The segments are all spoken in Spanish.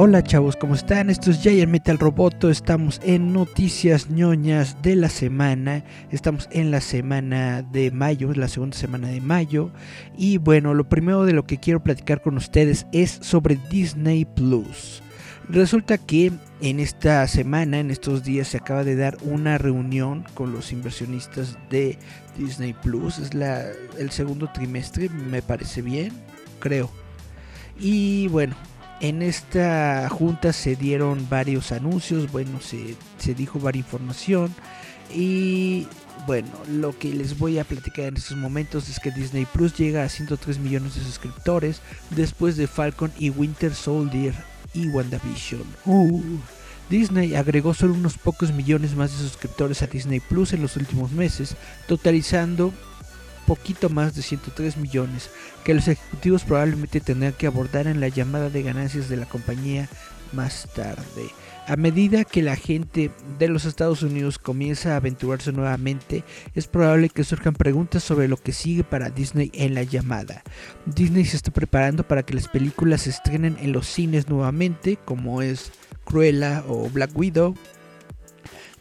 Hola chavos, ¿cómo están? Esto es Giant Metal Roboto, estamos en Noticias ñoñas de la semana, estamos en la semana de mayo, la segunda semana de mayo, y bueno, lo primero de lo que quiero platicar con ustedes es sobre Disney Plus. Resulta que en esta semana, en estos días, se acaba de dar una reunión con los inversionistas de Disney Plus, es la, el segundo trimestre, me parece bien, creo. Y bueno, en esta junta se dieron varios anuncios, bueno, se, se, dijo varias información y bueno, lo que les voy a platicar en estos momentos es que Disney Plus llega a 103 millones de suscriptores después de Falcon y Winter Soldier y WandaVision. Uh. Disney agregó solo unos pocos millones más de suscriptores a Disney Plus en los últimos meses, totalizando poquito más de 103 millones que los ejecutivos probablemente tendrán que abordar en la llamada de ganancias de la compañía más tarde. A medida que la gente de los Estados Unidos comienza a aventurarse nuevamente, es probable que surjan preguntas sobre lo que sigue para Disney en la llamada. Disney se está preparando para que las películas se estrenen en los cines nuevamente, como es Cruella o Black Widow,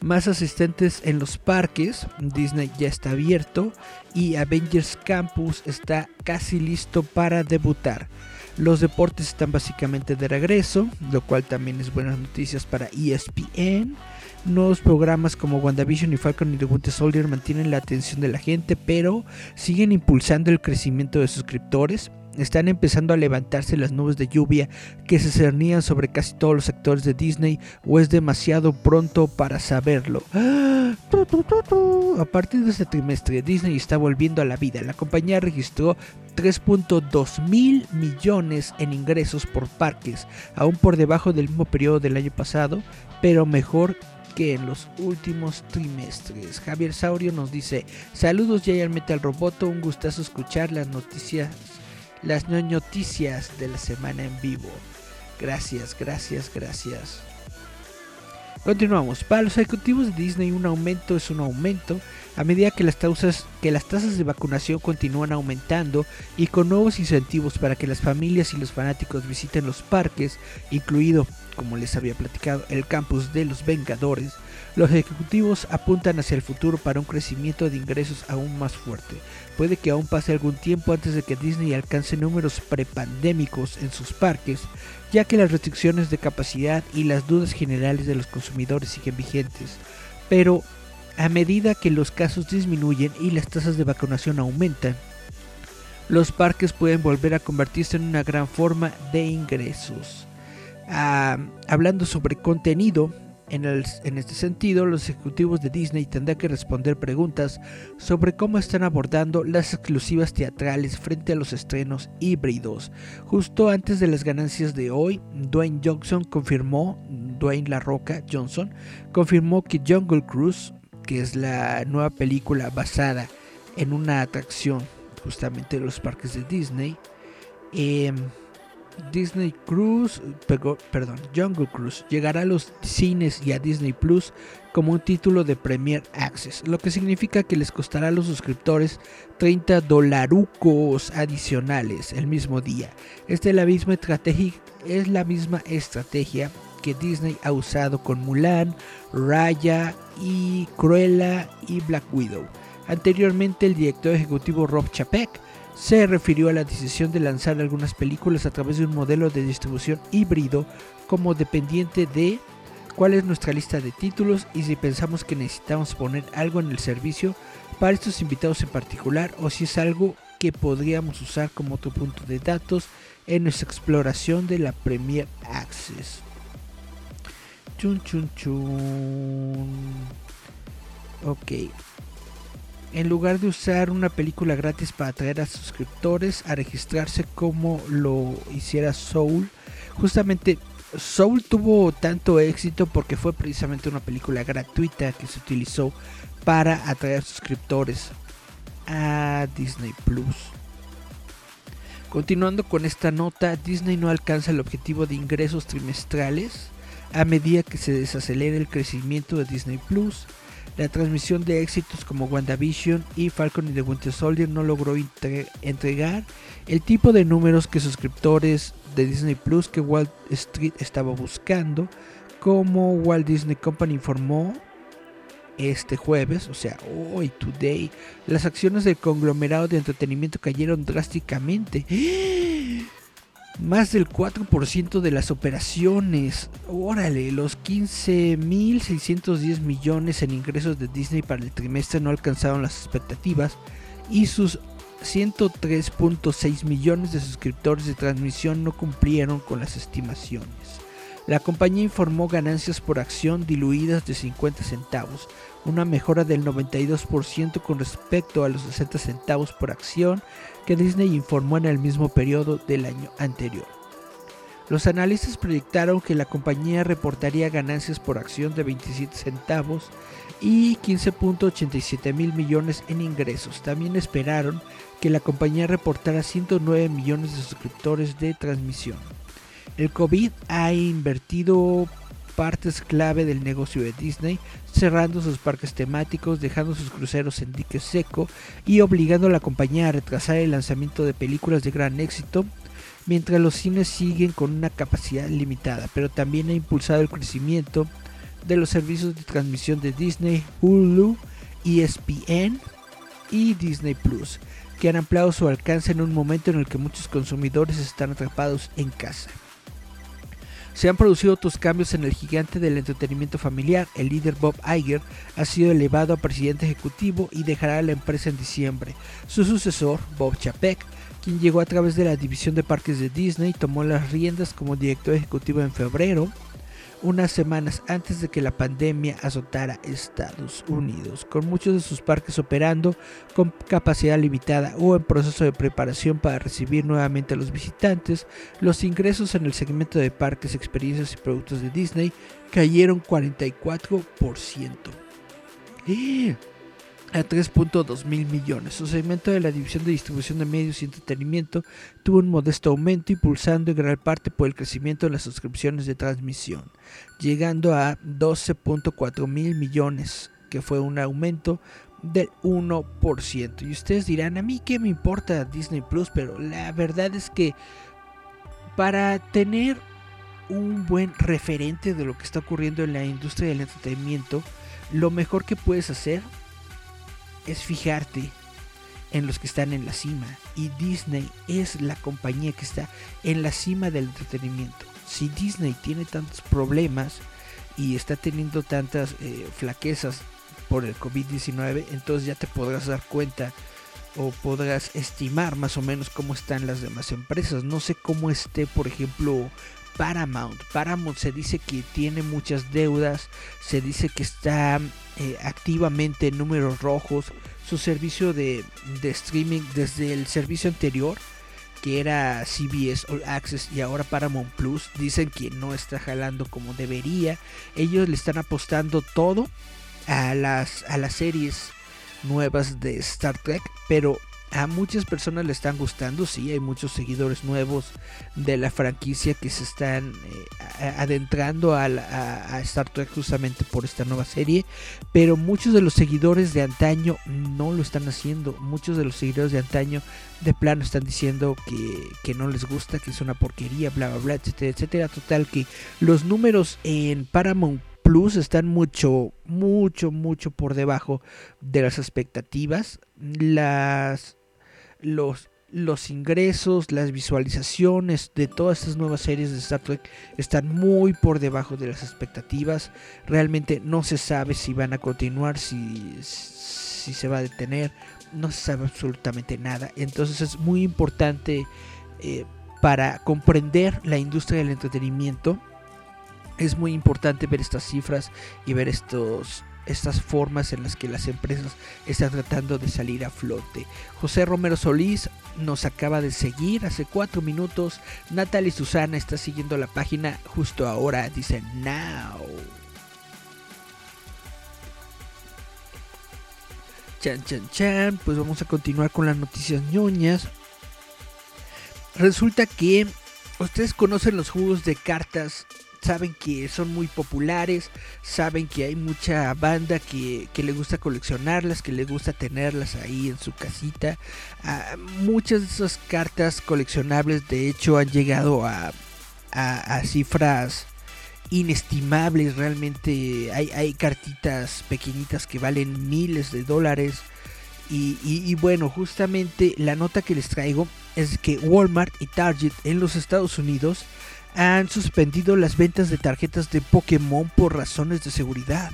más asistentes en los parques. Disney ya está abierto y Avengers Campus está casi listo para debutar. Los deportes están básicamente de regreso, lo cual también es buenas noticias para ESPN. Nuevos programas como WandaVision y Falcon y The Winter Soldier mantienen la atención de la gente, pero siguen impulsando el crecimiento de suscriptores están empezando a levantarse las nubes de lluvia que se cernían sobre casi todos los sectores de Disney o es demasiado pronto para saberlo. A partir de este trimestre Disney está volviendo a la vida. La compañía registró 3.2 mil millones en ingresos por parques, aún por debajo del mismo periodo del año pasado, pero mejor que en los últimos trimestres. Javier Saurio nos dice, saludos al Metal Roboto, un gustazo escuchar las noticias las noticias de la semana en vivo. Gracias, gracias, gracias. Continuamos. Para los ejecutivos de Disney un aumento es un aumento a medida que las, que las tasas de vacunación continúan aumentando y con nuevos incentivos para que las familias y los fanáticos visiten los parques, incluido, como les había platicado, el campus de los Vengadores, los ejecutivos apuntan hacia el futuro para un crecimiento de ingresos aún más fuerte. Puede que aún pase algún tiempo antes de que Disney alcance números prepandémicos en sus parques, ya que las restricciones de capacidad y las dudas generales de los consumidores siguen vigentes. Pero a medida que los casos disminuyen y las tasas de vacunación aumentan, los parques pueden volver a convertirse en una gran forma de ingresos. Ah, hablando sobre contenido, en, este sentido, los ejecutivos de Disney tendrán que responder preguntas sobre cómo están abordando las exclusivas teatrales frente a los estrenos híbridos. Justo antes de las ganancias de hoy, Dwayne Johnson confirmó, Dwayne La Roca Johnson, confirmó que Jungle Cruise, que es la nueva película basada en una atracción justamente de los parques de Disney, eh, Disney Cruise, perdón, Jungle Cruise llegará a los cines y a Disney Plus como un título de Premier Access, lo que significa que les costará a los suscriptores 30 dolarucos adicionales el mismo día. Esta es la misma estrategia, es la misma estrategia que Disney ha usado con Mulan, Raya y Cruella y Black Widow. Anteriormente el director ejecutivo Rob Chapek se refirió a la decisión de lanzar algunas películas a través de un modelo de distribución híbrido como dependiente de cuál es nuestra lista de títulos y si pensamos que necesitamos poner algo en el servicio para estos invitados en particular o si es algo que podríamos usar como otro punto de datos en nuestra exploración de la Premier Access. Chun chun chun. Ok. En lugar de usar una película gratis para atraer a suscriptores a registrarse como lo hiciera Soul, justamente Soul tuvo tanto éxito porque fue precisamente una película gratuita que se utilizó para atraer suscriptores a Disney Plus. Continuando con esta nota, Disney no alcanza el objetivo de ingresos trimestrales a medida que se desacelera el crecimiento de Disney Plus. La transmisión de éxitos como WandaVision y Falcon y the Winter Soldier no logró entregar el tipo de números que suscriptores de Disney Plus que Walt Street estaba buscando, como Walt Disney Company informó este jueves, o sea, hoy, today, las acciones del conglomerado de entretenimiento cayeron drásticamente. Más del 4% de las operaciones. Órale, los 15.610 millones en ingresos de Disney para el trimestre no alcanzaron las expectativas y sus 103.6 millones de suscriptores de transmisión no cumplieron con las estimaciones. La compañía informó ganancias por acción diluidas de 50 centavos, una mejora del 92% con respecto a los 60 centavos por acción que Disney informó en el mismo periodo del año anterior. Los analistas proyectaron que la compañía reportaría ganancias por acción de 27 centavos y 15.87 mil millones en ingresos. También esperaron que la compañía reportara 109 millones de suscriptores de transmisión. El COVID ha invertido partes clave del negocio de Disney, cerrando sus parques temáticos, dejando sus cruceros en dique seco y obligando a la compañía a retrasar el lanzamiento de películas de gran éxito, mientras los cines siguen con una capacidad limitada, pero también ha impulsado el crecimiento de los servicios de transmisión de Disney, Hulu, ESPN y Disney Plus, que han ampliado su alcance en un momento en el que muchos consumidores están atrapados en casa. Se han producido otros cambios en el gigante del entretenimiento familiar. El líder Bob Iger ha sido elevado a presidente ejecutivo y dejará la empresa en diciembre. Su sucesor, Bob Chapek, quien llegó a través de la división de parques de Disney, tomó las riendas como director ejecutivo en febrero unas semanas antes de que la pandemia azotara Estados Unidos, con muchos de sus parques operando con capacidad limitada o en proceso de preparación para recibir nuevamente a los visitantes, los ingresos en el segmento de parques, experiencias y productos de Disney cayeron 44% a 3.2 mil millones. Su segmento de la división de distribución de medios y entretenimiento tuvo un modesto aumento, impulsando en gran parte por el crecimiento de las suscripciones de transmisión, llegando a 12.4 mil millones, que fue un aumento del 1%. Y ustedes dirán, a mí qué me importa Disney Plus, pero la verdad es que para tener un buen referente de lo que está ocurriendo en la industria del entretenimiento, lo mejor que puedes hacer es fijarte en los que están en la cima. Y Disney es la compañía que está en la cima del entretenimiento. Si Disney tiene tantos problemas y está teniendo tantas eh, flaquezas por el COVID-19, entonces ya te podrás dar cuenta o podrás estimar más o menos cómo están las demás empresas. No sé cómo esté, por ejemplo, Paramount. Paramount se dice que tiene muchas deudas, se dice que está eh, activamente en números rojos. Su servicio de, de, streaming desde el servicio anterior, que era CBS All Access y ahora Paramount Plus, dicen que no está jalando como debería. Ellos le están apostando todo a las, a las series nuevas de Star Trek, pero a muchas personas le están gustando, sí, hay muchos seguidores nuevos de la franquicia que se están eh, adentrando a, a, Star Trek justamente por esta nueva serie, pero muchos de los seguidores de antaño no lo están haciendo, muchos de los seguidores de antaño de plano están diciendo que, que no les gusta, que es una porquería, bla, bla, bla, etcétera, etcétera, total que los números en Paramount Plus están mucho, mucho, mucho por debajo de las expectativas. Las los, los ingresos, las visualizaciones de todas estas nuevas series de Star Trek están muy por debajo de las expectativas. Realmente no se sabe si van a continuar, si, si se va a detener. no se sabe absolutamente nada. Entonces es muy importante eh, para comprender la industria del entretenimiento. Es muy importante ver estas cifras y ver estos, estas formas en las que las empresas están tratando de salir a flote. José Romero Solís nos acaba de seguir hace cuatro minutos. Natalie Susana está siguiendo la página justo ahora. Dice now. Chan, chan, chan. Pues vamos a continuar con las noticias ñoñas. Resulta que ustedes conocen los juegos de cartas saben que son muy populares, saben que hay mucha banda que, le gusta coleccionarlas, que le gusta tenerlas ahí en su casita. Ah, muchas de esas cartas coleccionables de hecho han llegado a, a, cifras inestimables, realmente hay, hay cartitas pequeñitas que valen miles de dólares. Y, y, bueno, justamente la nota que les traigo es que Walmart y Target en los Estados Unidos han suspendido las ventas de tarjetas de Pokémon por razones de seguridad.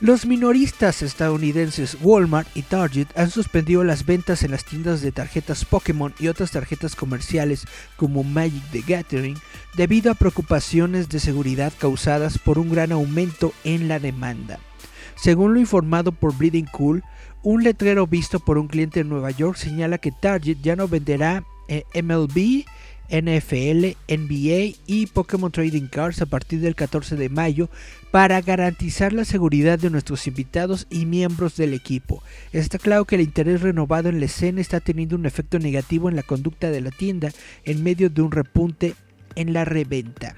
Los minoristas estadounidenses Walmart y Target han suspendido las ventas en las tiendas de tarjetas Pokémon y otras tarjetas comerciales como Magic the Gathering debido a preocupaciones de seguridad causadas por un gran aumento en la demanda. Según lo informado por Bleeding Cool, un letrero visto por un cliente en Nueva York señala que Target ya no venderá eh, MLB NFL, NBA y Pokémon Trading Cards a partir del 14 de mayo para garantizar la seguridad de nuestros invitados y miembros del equipo. Está claro que el interés renovado en la escena está teniendo un efecto negativo en la conducta de la tienda en medio de un repunte en la reventa.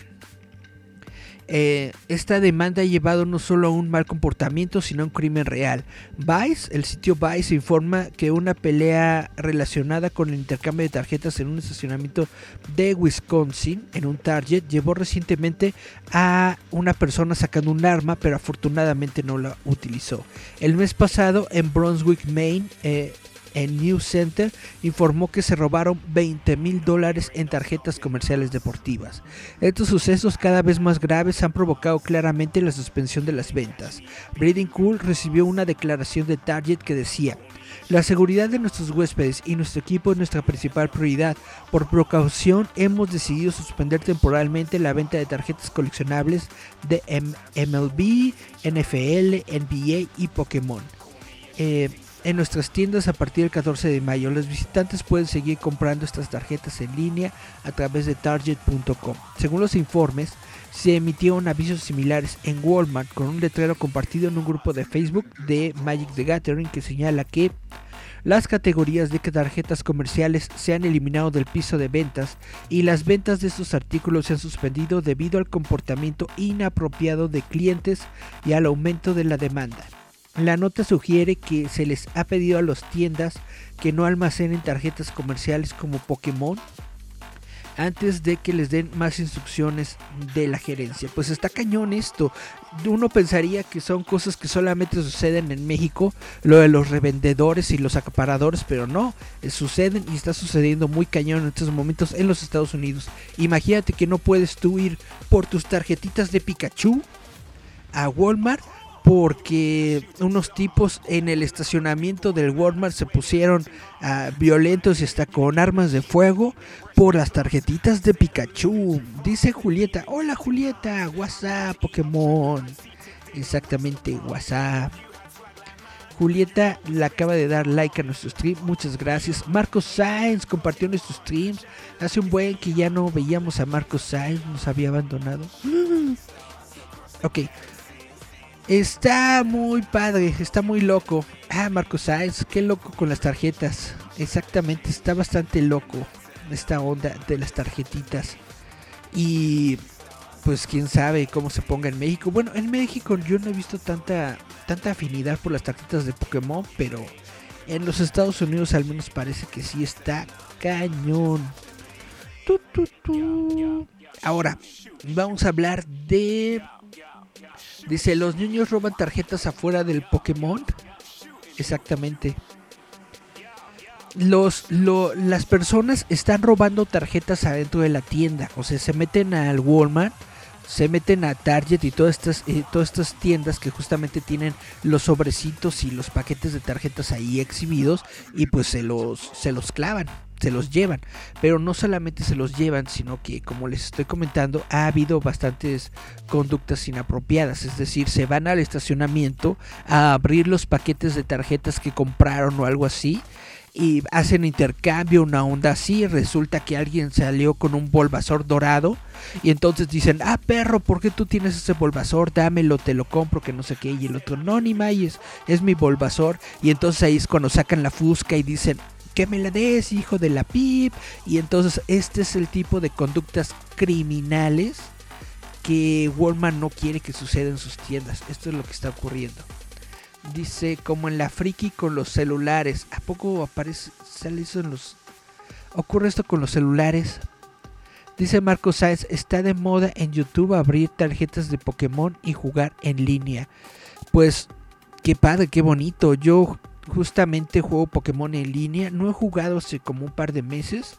Eh, esta demanda ha llevado no solo a un mal comportamiento, sino a un crimen real. Vice, el sitio Vice informa que una pelea relacionada con el intercambio de tarjetas en un estacionamiento de Wisconsin, en un Target, llevó recientemente a una persona sacando un arma, pero afortunadamente no la utilizó. El mes pasado, en Brunswick, Maine, eh, en News Center informó que se robaron 20 mil dólares en tarjetas comerciales deportivas. Estos sucesos cada vez más graves han provocado claramente la suspensión de las ventas. Breeding Cool recibió una declaración de Target que decía, la seguridad de nuestros huéspedes y nuestro equipo es nuestra principal prioridad. Por precaución hemos decidido suspender temporalmente la venta de tarjetas coleccionables de MLB, NFL, NBA y Pokémon. Eh, en nuestras tiendas a partir del 14 de mayo. Los visitantes pueden seguir comprando estas tarjetas en línea a través de target.com. Según los informes, se emitieron avisos similares en Walmart con un letrero compartido en un grupo de Facebook de Magic the Gathering que señala que las categorías de tarjetas comerciales se han eliminado del piso de ventas y las ventas de estos artículos se han suspendido debido al comportamiento inapropiado de clientes y al aumento de la demanda. La nota sugiere que se les ha pedido a las tiendas que no almacenen tarjetas comerciales como Pokémon antes de que les den más instrucciones de la gerencia. Pues está cañón esto. Uno pensaría que son cosas que solamente suceden en México, lo de los revendedores y los acaparadores, pero no, eh, suceden y está sucediendo muy cañón en estos momentos en los Estados Unidos. Imagínate que no puedes tú ir por tus tarjetitas de Pikachu a Walmart porque unos tipos en el estacionamiento del Walmart se pusieron ah, violentos y hasta con armas de fuego por las tarjetitas de Pikachu. Dice Julieta, hola Julieta, WhatsApp, Pokémon. Exactamente, WhatsApp. Julieta le acaba de dar like a nuestro stream, muchas gracias. Marcos Sainz compartió nuestro stream. Hace un buen que ya no veíamos a Marcos Sainz, nos había abandonado. Ok, Está muy padre, está muy loco. Ah, Marcos Sáenz, qué loco con las tarjetas. Exactamente, está bastante loco esta onda de las tarjetitas. Y pues quién sabe cómo se ponga en México. Bueno, en México yo no he visto tanta tanta afinidad por las tarjetas de Pokémon, pero en los Estados Unidos al menos parece que sí está cañón. Ahora, vamos a hablar de Dice, los niños roban tarjetas afuera del Pokémon. Exactamente. Los, las personas están robando tarjetas adentro de la tienda. O sea, se meten al Walmart, se meten a Target y todas estas, eh, todas estas tiendas que justamente tienen los sobrecitos y los paquetes de tarjetas ahí exhibidos y pues se los, se los clavan, se los llevan. Pero no solamente se los llevan, sino que como les estoy comentando, ha habido bastantes conductas inapropiadas. Es decir, se van al estacionamiento a abrir los paquetes de tarjetas que compraron o algo así y hacen intercambio, una onda así, resulta que alguien salió con un Bulbasaur dorado y entonces dicen, ah perro, ¿por qué tú tienes ese Bulbasaur? Dámelo, te lo compro, que no sé qué, y el otro, no, ni mayes, es mi Bulbasaur, y entonces ahí es cuando sacan la fusca y dicen, que me la des, hijo de la pip, y entonces este es el tipo de conductas criminales que Walmart no quiere que suceda en sus tiendas, esto es lo que está ocurriendo. Dice, como en la friki con los celulares. ¿A poco aparece, sale eso en los... ¿Ocurre esto con los celulares? Dice Marco Sáenz, está de moda en YouTube abrir tarjetas de Pokémon y jugar en línea. Pues, qué padre, qué bonito. Yo justamente juego Pokémon en línea. No he jugado hace como un par de meses.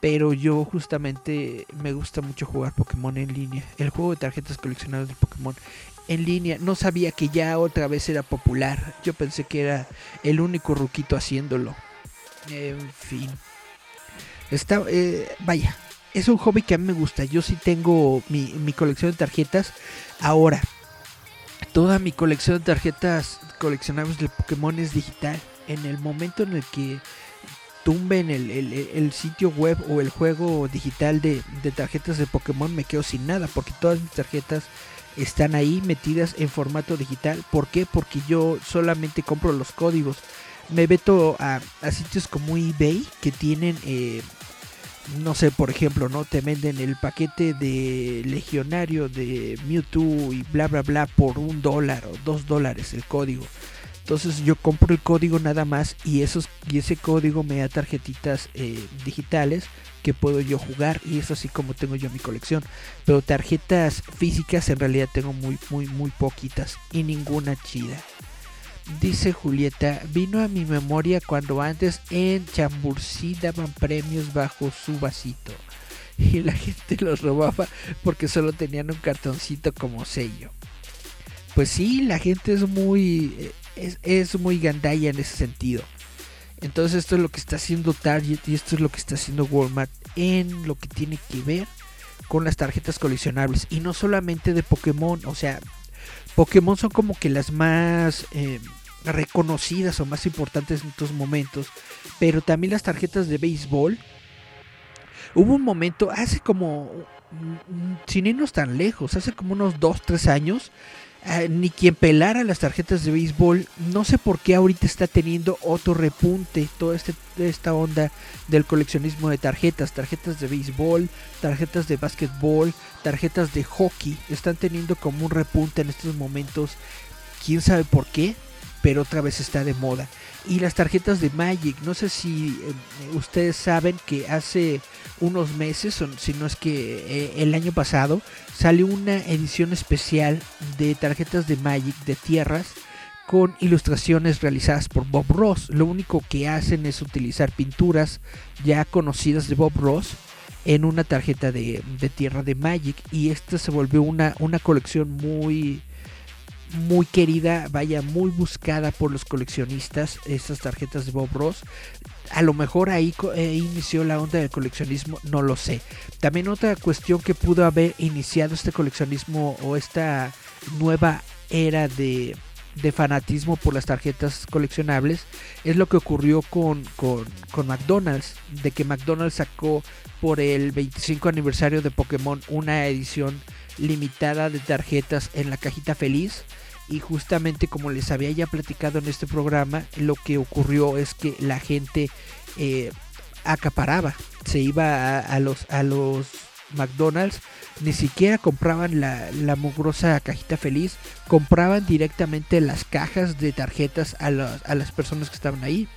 Pero yo justamente me gusta mucho jugar Pokémon en línea. El juego de tarjetas coleccionadas de Pokémon en línea. No sabía que ya otra vez era popular. Yo pensé que era el único ruquito haciéndolo. En fin. Está, eh, vaya, es un hobby que a mí me gusta. Yo sí tengo mi, mi colección de tarjetas. Ahora, toda mi colección de tarjetas coleccionables de Pokémon es digital. En el momento en el que tumben el, el, el sitio web o el juego digital de, de tarjetas de Pokémon, me quedo sin nada. Porque todas mis tarjetas están ahí metidas en formato digital. ¿Por qué? Porque yo solamente compro los códigos. Me veto a, sitios como eBay que tienen, eh, no sé, por ejemplo, ¿no? Te venden el paquete de legionario de Mewtwo y bla, bla, bla por un dólar o dos dólares el código. Entonces yo compro el código nada más y, esos, y ese código me da tarjetitas eh, digitales que puedo yo jugar y es así como tengo yo mi colección. Pero tarjetas físicas en realidad tengo muy, muy, muy poquitas y ninguna chida. Dice Julieta, vino a mi memoria cuando antes en Chambursí daban premios bajo su vasito y la gente los robaba porque solo tenían un cartoncito como sello. Pues sí, la gente es muy es, es muy gandalla en ese sentido. Entonces esto es lo que está haciendo Target y esto es lo que está haciendo Walmart en lo que tiene que ver con las tarjetas coleccionables. Y no solamente de Pokémon, o sea, Pokémon son como que las más eh, reconocidas o más importantes en estos momentos. Pero también las tarjetas de béisbol. Hubo un momento, hace como, mm, sin irnos tan lejos, hace como unos 2-3 años, Ah, ni quien pelara las tarjetas de béisbol. No sé por qué ahorita está teniendo otro repunte toda este, esta onda del coleccionismo de tarjetas. Tarjetas de béisbol, tarjetas de básquetbol, tarjetas de hockey. Están teniendo como un repunte en estos momentos. Quién sabe por qué, pero otra vez está de moda. Y las tarjetas de Magic, no sé si eh, ustedes saben que hace unos meses, si no es que eh, el año pasado, salió una edición especial de tarjetas de Magic de tierras con ilustraciones realizadas por Bob Ross. Lo único que hacen es utilizar pinturas ya conocidas de Bob Ross en una tarjeta de, de tierra de Magic y esta se volvió una, una colección muy muy querida, vaya, muy buscada por los coleccionistas, estas tarjetas de Bob Ross. A lo mejor ahí eh, inició la onda del coleccionismo, no lo sé. También otra cuestión que pudo haber iniciado este coleccionismo o esta nueva era de, de fanatismo por las tarjetas coleccionables es lo que ocurrió con, con, con, McDonald's, de que McDonald's sacó por el 25 aniversario de Pokémon una edición limitada de tarjetas en la cajita feliz y justamente como les había ya platicado en este programa, lo que ocurrió es que la gente eh, acaparaba, se iba a, los, a los McDonald's, ni siquiera compraban la, la mugrosa cajita feliz, compraban directamente las cajas de tarjetas a, a las personas que estaban ahí.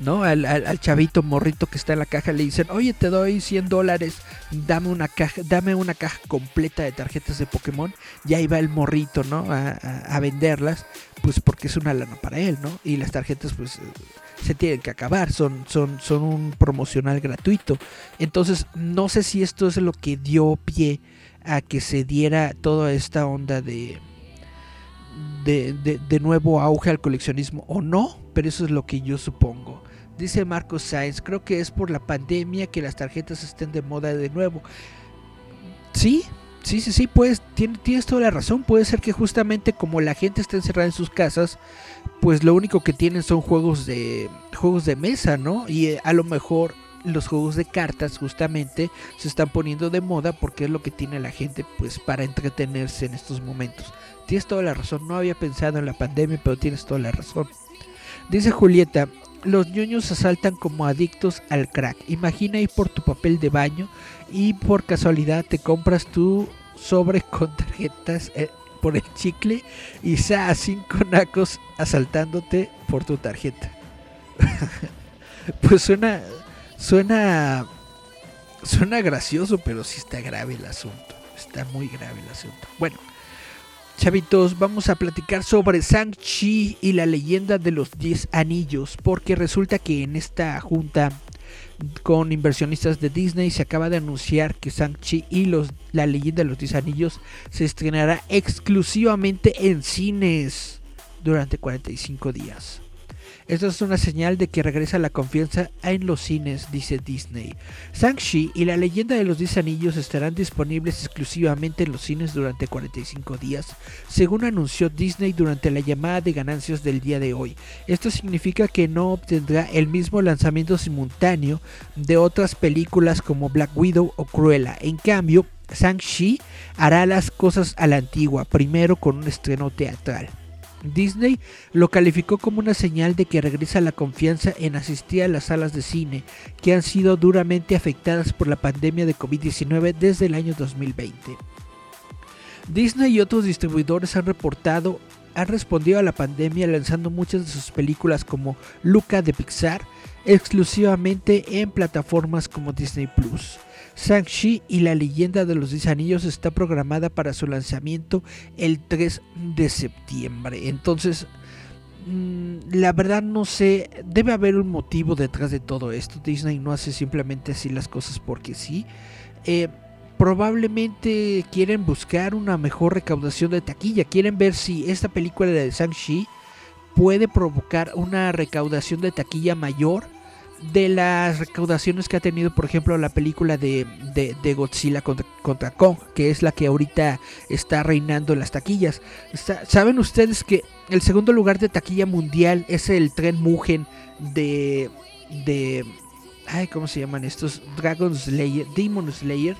¿No? Al, al, chavito morrito que está en la caja le dicen, oye, te doy 100 dólares, dame una caja, dame una caja completa de tarjetas de Pokémon. Y ahí va el morrito, ¿no? A, a, venderlas, pues porque es una lana para él, ¿no? Y las tarjetas, pues, se tienen que acabar, son, son, son un promocional gratuito. Entonces, no sé si esto es lo que dio pie a que se diera toda esta onda de, de, de, de nuevo auge al coleccionismo o no, pero eso es lo que yo supongo. Dice Marcos Sainz, creo que es por la pandemia que las tarjetas estén de moda de nuevo. Sí, sí, sí, sí, pues tienes toda la razón. Puede ser que justamente como la gente está encerrada en sus casas, pues lo único que tienen son juegos de juegos de mesa, ¿no? Y eh, a lo mejor los juegos de cartas justamente se están poniendo de moda porque es lo que tiene la gente pues para entretenerse en estos momentos. Tienes toda la razón, no había pensado en la pandemia, pero tienes toda la razón. Dice Julieta, los ñoños asaltan como adictos al crack. Imagina ir por tu papel de baño y por casualidad te compras tu sobre con tarjetas eh, por el chicle y a cinco nacos asaltándote por tu tarjeta. pues suena, suena, suena gracioso, pero sí está grave el asunto. Está muy grave el asunto. Bueno. Chavitos, vamos a platicar sobre Shang-Chi y la leyenda de los 10 anillos, porque resulta que en esta junta con inversionistas de Disney se acaba de anunciar que Shang-Chi y los, la leyenda de los 10 anillos se estrenará exclusivamente en cines durante 45 días. Esto es una señal de que regresa la confianza en los cines, dice Disney. Shang-Chi y la leyenda de los 10 anillos estarán disponibles exclusivamente en los cines durante 45 días, según anunció Disney durante la llamada de ganancias del día de hoy. Esto significa que no obtendrá el mismo lanzamiento simultáneo de otras películas como Black Widow o Cruella. En cambio, Shang-Chi hará las cosas a la antigua, primero con un estreno teatral. Disney lo calificó como una señal de que regresa la confianza en asistir a las salas de cine, que han sido duramente afectadas por la pandemia de COVID-19 desde el año 2020. Disney y otros distribuidores han reportado han respondido a la pandemia lanzando muchas de sus películas como Luca de Pixar exclusivamente en plataformas como Disney Plus. Shang-Chi y la leyenda de los 10 anillos está programada para su lanzamiento el 3 de septiembre. Entonces, mm, la verdad no sé, debe haber un motivo detrás de todo esto. Disney no hace simplemente así las cosas porque sí. Eh, probablemente quieren buscar una mejor recaudación de taquilla. Quieren ver si esta película de Shang-Chi puede provocar una recaudación de taquilla mayor de las recaudaciones que ha tenido, por ejemplo, la película de, Godzilla contra, Kong, que es la que ahorita está reinando las taquillas. Saben ustedes que el segundo lugar de taquilla mundial es el tren Mugen de. de ¿cómo se llaman estos? Dragon Slayer, Demon Slayer.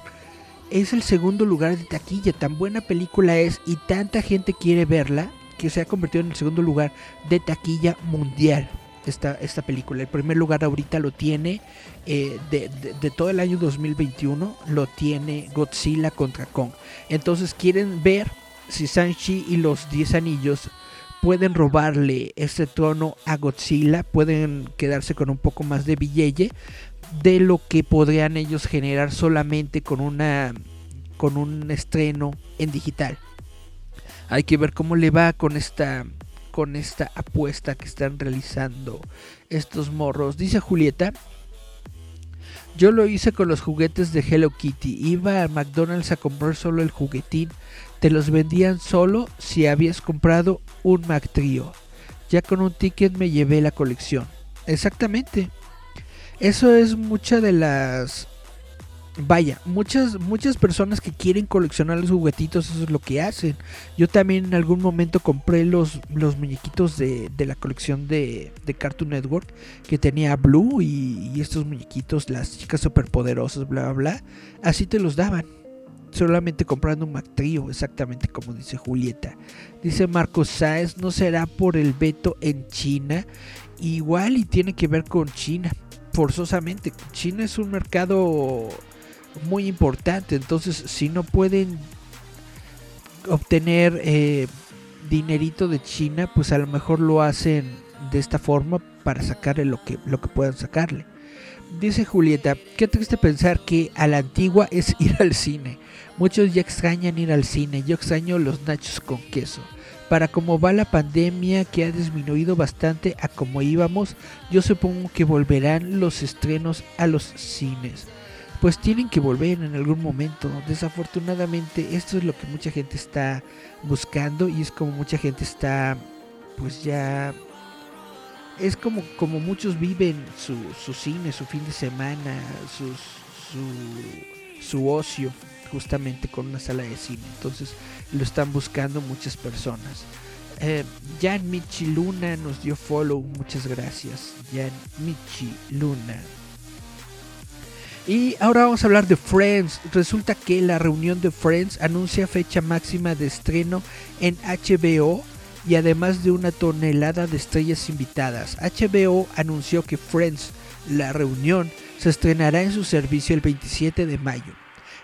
Es el segundo lugar de taquilla. Tan buena película es y tanta gente quiere verla que se ha convertido en el segundo lugar de taquilla mundial esta, esta película. El primer lugar ahorita lo tiene eh, de, de, todo el año 2021, lo tiene Godzilla contra Kong. Entonces quieren ver si Sanchi y los 10 anillos pueden robarle este trono a Godzilla, pueden quedarse con un poco más de billete de lo que podrían ellos generar solamente con una con un estreno en digital. Hay que ver cómo le va con esta con esta apuesta que están realizando estos morros. Dice Julieta, yo lo hice con los juguetes de Hello Kitty. Iba a McDonald's a comprar solo el juguetín. Te los vendían solo si habías comprado un Mac Trio. Ya con un ticket me llevé la colección. Exactamente. Eso es mucha de las vaya, muchas, muchas personas que quieren coleccionar los juguetitos, eso es lo que hacen. Yo también en algún momento compré los, los muñequitos de, la colección de, Cartoon Network que tenía Blue y, estos muñequitos, las chicas superpoderosas, bla, bla, bla. Así te los daban. Solamente comprando un Mactrío, exactamente como dice Julieta. Dice Marcos Sáez, no será por el veto en China. Igual y tiene que ver con China forzosamente. China es un mercado muy importante. Entonces, si no pueden obtener eh, dinerito de China, pues a lo mejor lo hacen de esta forma para sacarle lo que, lo que puedan sacarle. Dice Julieta, qué triste pensar que a la antigua es ir al cine. Muchos ya extrañan ir al cine, yo extraño los nachos con queso. Para cómo va la pandemia que ha disminuido bastante a como íbamos, yo supongo que volverán los estrenos a los cines pues tienen que volver en algún momento. Desafortunadamente esto es lo que mucha gente está buscando y es como mucha gente está pues ya es como, como muchos viven su, cine, su fin de semana, su, su ocio justamente con una sala de cine. Entonces lo están buscando muchas personas. Eh, Jan Michi Luna nos dio follow, muchas gracias. Jan Michi Luna. Y ahora vamos a hablar de Friends. Resulta que la reunión de Friends anuncia fecha máxima de estreno en HBO y además de una tonelada de estrellas invitadas. HBO anunció que Friends, la reunión, se estrenará en su servicio el 27 de mayo,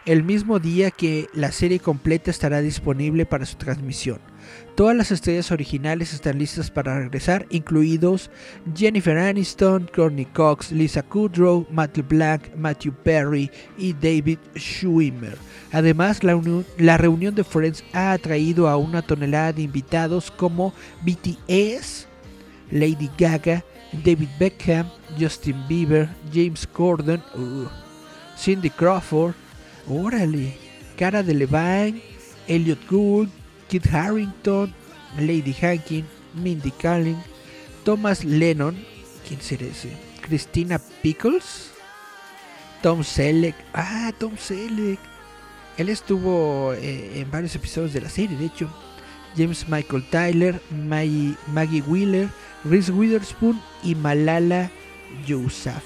el mismo día que la serie completa estará disponible para su transmisión. Todas las estrellas originales están listas para regresar, incluidos Jennifer Aniston, Courtney Cox, Lisa Kudrow, Matthew Black, Matthew Perry y David Schwimmer. Además, la, reunión de Friends ha atraído a una tonelada de invitados como BTS, Lady Gaga, David Beckham, Justin Bieber, James Corden, uh, Cindy Crawford, órale, Cara de Levine, Elliot Gould, Kit Harrington, Lady Hankin, Mindy Kaling, Thomas Lennon, ¿quién será ese? Christina Pickles, Tom Selleck, ah, Tom Selleck, él estuvo eh, en varios episodios de la serie, de hecho, James Michael Tyler, Maggie, Wheeler, Reese Witherspoon y Malala. Yousafzai.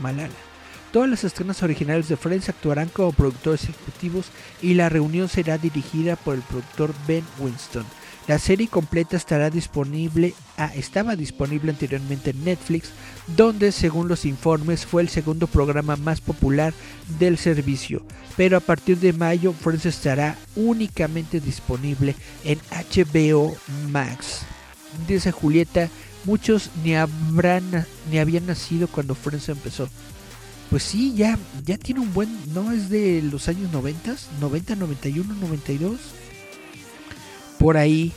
Malala. Todas las estrenas originales de Friends actuarán como productores ejecutivos y la reunión será dirigida por el productor Ben Winston. La serie completa estará disponible, ah, estaba disponible anteriormente en Netflix, donde según los informes fue el segundo programa más popular del servicio, pero a partir de mayo Friends estará únicamente disponible en HBO Max. Dice Julieta, muchos ni, habrán, ni habían nacido cuando Friends empezó. Pues sí, ya, ya tiene un buen. No es de los años 90, 90, 91, 92. Por ahí.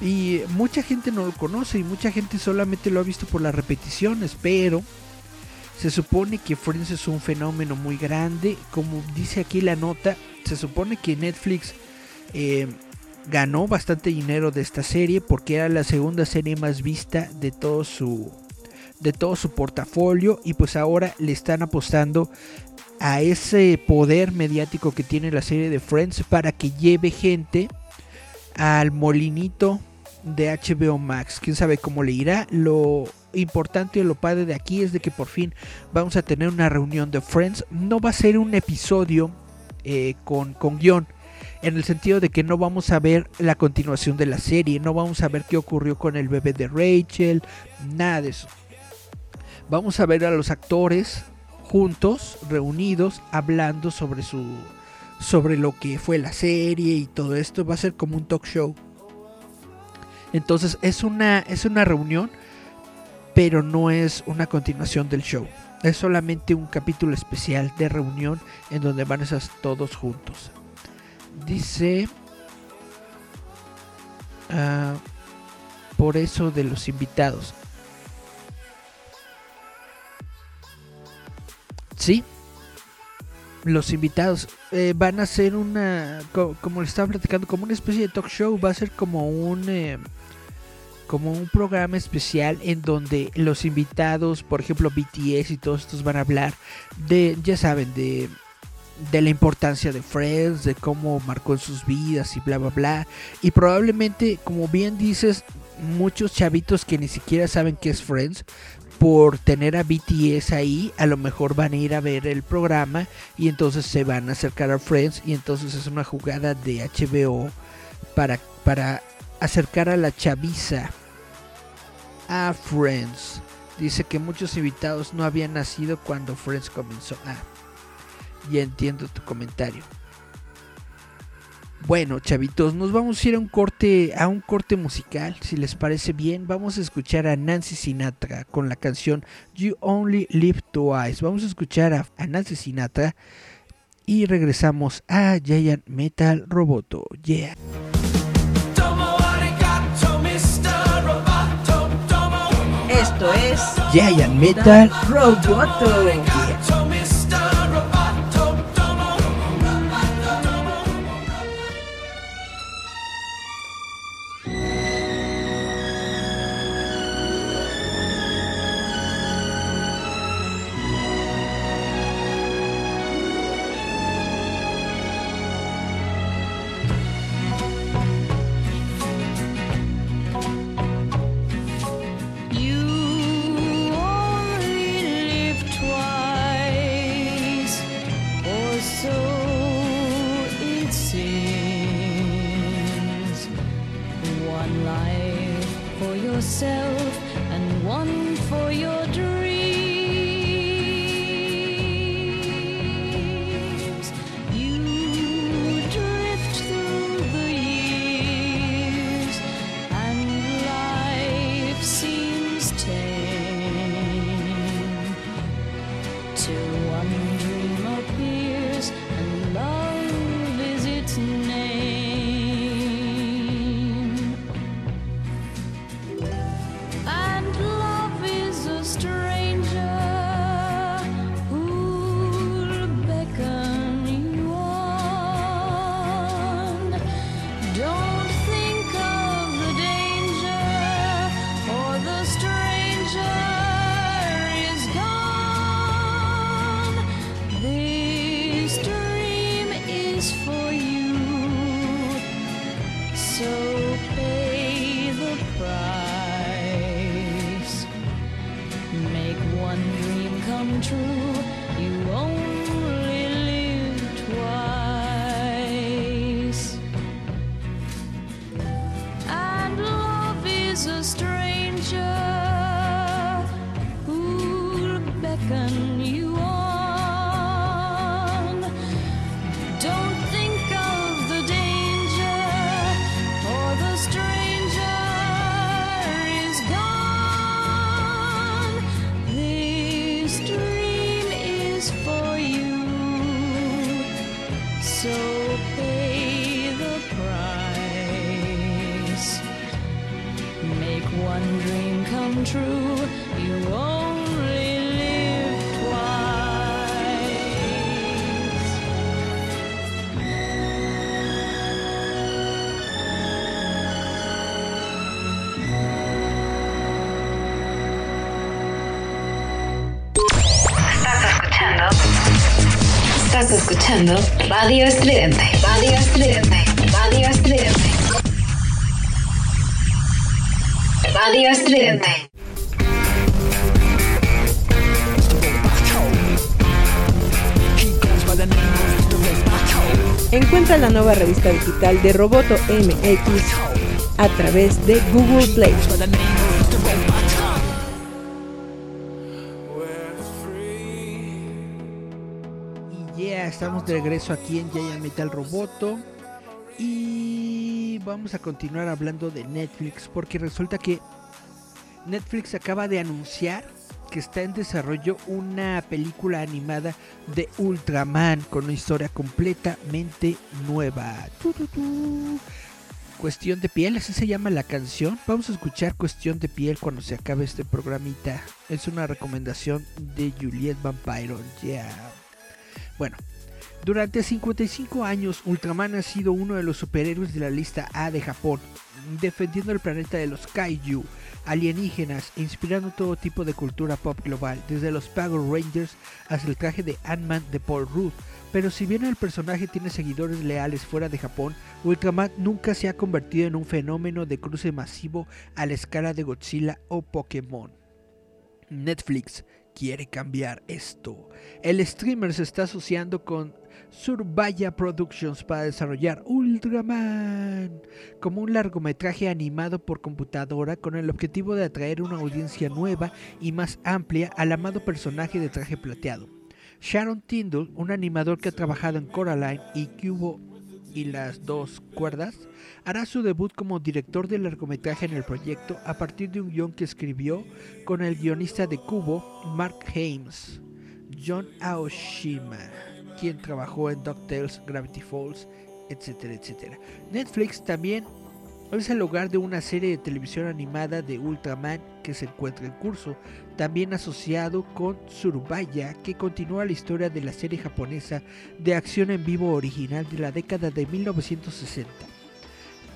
Y mucha gente no lo conoce y mucha gente solamente lo ha visto por las repeticiones, pero se supone que Friends es un fenómeno muy grande. Como dice aquí la nota, se supone que Netflix eh, ganó bastante dinero de esta serie porque era la segunda serie más vista de todo su de todo su portafolio y pues ahora le están apostando a ese poder mediático que tiene la serie de Friends para que lleve gente al molinito de HBO Max. Quién sabe cómo le irá. Lo importante o lo padre de aquí es de que por fin vamos a tener una reunión de Friends. No va a ser un episodio eh, con, con guion. En el sentido de que no vamos a ver la continuación de la serie. No vamos a ver qué ocurrió con el bebé de Rachel. Nada de eso vamos a ver a los actores juntos, reunidos, hablando sobre su sobre lo que fue la serie y todo esto. Va a ser como un talk show. Entonces es una, es una reunión, pero no es una continuación del show. Es solamente un capítulo especial de reunión en donde van a estar todos juntos. Dice... Ah, por eso de los invitados. Sí, los invitados eh, van a ser una, como, le estaba platicando, como una especie de talk show, va a ser como un, eh, como un programa especial en donde los invitados, por ejemplo BTS y todos estos van a hablar de, ya saben, de, de la importancia de Friends, de cómo marcó en sus vidas y bla, bla, bla. Y probablemente, como bien dices, muchos chavitos que ni siquiera saben qué es Friends por tener a BTS ahí, a lo mejor van a ir a ver el programa y entonces se van a acercar a Friends y entonces es una jugada de HBO para, para acercar a la chaviza a Friends. Dice que muchos invitados no habían nacido cuando Friends comenzó. Ah, ya entiendo tu comentario. Bueno, chavitos, nos vamos a ir a un corte, a un corte musical, si les parece bien. Vamos a escuchar a Nancy Sinatra con la canción You Only Live Twice. Vamos a escuchar a, Nancy Sinatra y regresamos a Giant Metal Roboto. Yeah. Esto es Giant Metal Roboto. Escuchando Radio Estridente. Radio Estridente. Radio Estridente. Radio Estridente. Encuentra la nueva revista digital de Roboto MX a través de Google Play. Estamos de regreso aquí en Giant Metal Roboto. Y vamos a continuar hablando de Netflix porque resulta que Netflix acaba de anunciar que está en desarrollo una película animada de Ultraman con una historia completamente nueva. Cuestión de piel, así se llama la canción. Vamos a escuchar Cuestión de piel cuando se acabe este programita. Es una recomendación de Juliet Vampiro. Ya. Bueno, durante 55 años, Ultraman ha sido uno de los superhéroes de la lista A de Japón, defendiendo el planeta de los kaiju, alienígenas e inspirando todo tipo de cultura pop global, desde los Power Rangers hasta el traje de Ant-Man de Paul Rudd. Pero si bien el personaje tiene seguidores leales fuera de Japón, Ultraman nunca se ha convertido en un fenómeno de cruce masivo a la escala de Godzilla o Pokémon. Netflix quiere cambiar esto. El streamer se está asociando con Surbaya Productions para desarrollar Ultraman como un largometraje animado por computadora con el objetivo de atraer una audiencia nueva y más amplia al amado personaje de traje plateado. Sharon Tyndall, un animador que ha trabajado en Coraline y Cubo y las dos cuerdas, hará su debut como director de largometraje en el proyecto a partir de un guion que escribió con el guionista de Cubo, Mark Hames, John Aoshima, quien trabajó en DuckTales, Gravity Falls, etcétera, etcétera. Netflix también Es el hogar de una serie de televisión animada de Ultraman que se encuentra en curso, también asociado con Surubaya, que continúa la historia de la serie japonesa de acción en vivo original de la década de 1960.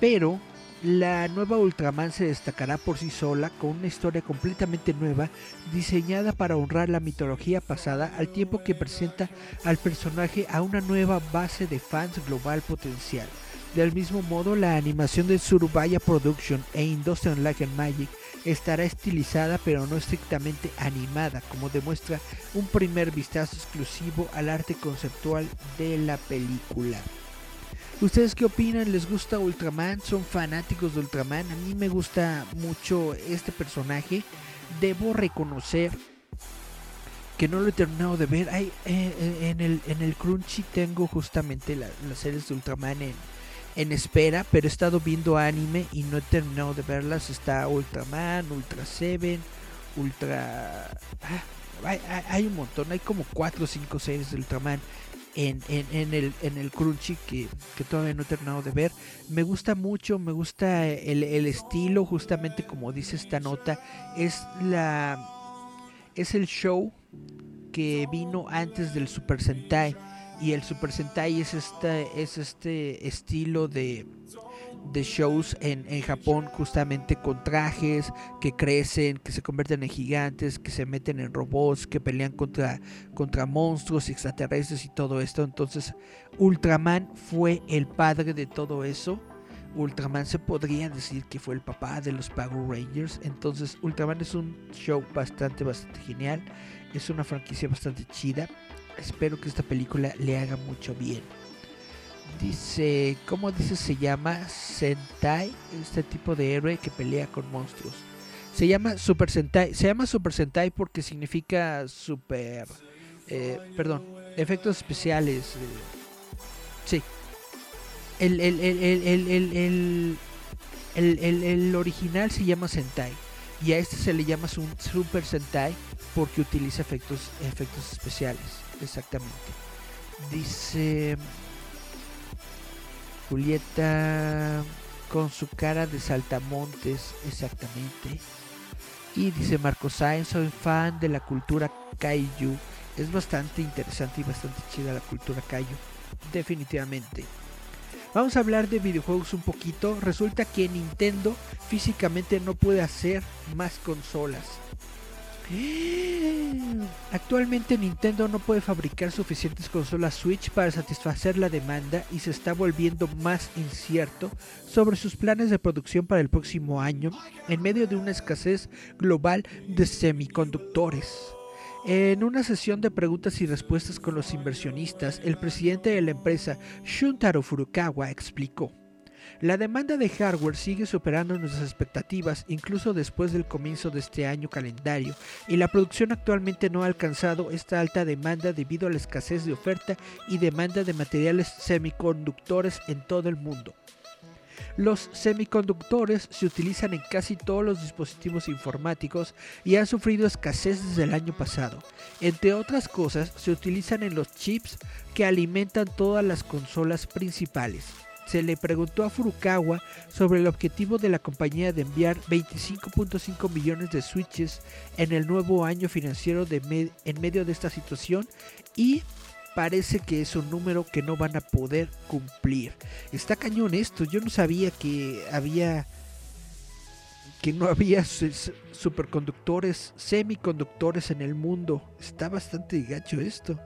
Pero la nueva Ultraman se destacará por sí sola con una historia completamente nueva diseñada para honrar la mitología pasada al tiempo que presenta al personaje a una nueva base de fans global potencial. Del mismo modo, la animación de Surubaya Production e Industrial Light and Magic estará estilizada pero no estrictamente animada, como demuestra un primer vistazo exclusivo al arte conceptual de la película. ¿Ustedes qué opinan? ¿Les gusta Ultraman? ¿Son fanáticos de Ultraman? A mí me gusta mucho este personaje. Debo reconocer que no lo he terminado de ver. Hay, eh, eh, en, el, en el Crunchy tengo justamente la- las series de Ultraman en, espera, pero he estado viendo anime y no he terminado de verlas. Está Ultraman, Ultra Seven, Ultra... ah, hay- hay un montón, hay como 4 o 5 series de Ultraman en, en- en el, en el Crunchy que, que todavía no he terminado de ver. Me gusta mucho, me gusta el, el estilo, justamente como dice esta nota, es la... Es el show que vino antes del Super Sentai. Y el Super Sentai es, esta, es este estilo de, de shows en, en Japón justamente con trajes que crecen, que se convierten en gigantes, que se meten en robots, que pelean contra, contra monstruos extraterrestres y todo esto. Entonces Ultraman fue el padre de todo eso. Ultraman se podría decir que fue el papá de los Power Rangers. Entonces Ultraman es un show bastante, bastante genial. Es una franquicia bastante chida. Espero que esta película le haga mucho bien. Dice, ¿cómo dice se llama? Sentai, este tipo de héroe que pelea con monstruos. Se llama Super Sentai. Se llama Super Sentai porque significa super... eh, perdón, efectos especiales. eh, sí. El, el, el, el, original se llama Sentai. Y a este se le llama un Super Sentai porque utiliza efectos, efectos especiales. Exactamente. Dice Julieta con su cara de saltamontes. Exactamente. Y dice Marco Sáenz, soy fan de la cultura kaiju. Es bastante interesante y bastante chida la cultura kaiju. Definitivamente. Vamos a hablar de videojuegos un poquito. Resulta que Nintendo físicamente no puede hacer más consolas. Actualmente Nintendo no puede fabricar suficientes consolas Switch para satisfacer la demanda y se está volviendo más incierto sobre sus planes de producción para el próximo año en medio de una escasez global de semiconductores. En una sesión de preguntas y respuestas con los inversionistas, el presidente de la empresa, Shuntaro Furukawa, explicó. La demanda de hardware sigue superando nuestras expectativas incluso después del comienzo de este año calendario y la producción actualmente no ha alcanzado esta alta demanda debido a la escasez de oferta y demanda de materiales semiconductores en todo el mundo. Los semiconductores se utilizan en casi todos los dispositivos informáticos y han sufrido escasez desde el año pasado. Entre otras cosas, se utilizan en los chips que alimentan todas las consolas principales. Se le preguntó a Furukawa sobre el objetivo de la compañía de enviar 25.5 millones de switches en el nuevo año financiero en medio de esta situación y parece que es un número que no van a poder cumplir. Está cañón esto, yo no sabía que había que no había su- su- superconductores, semiconductores en el mundo. Está bastante gacho esto.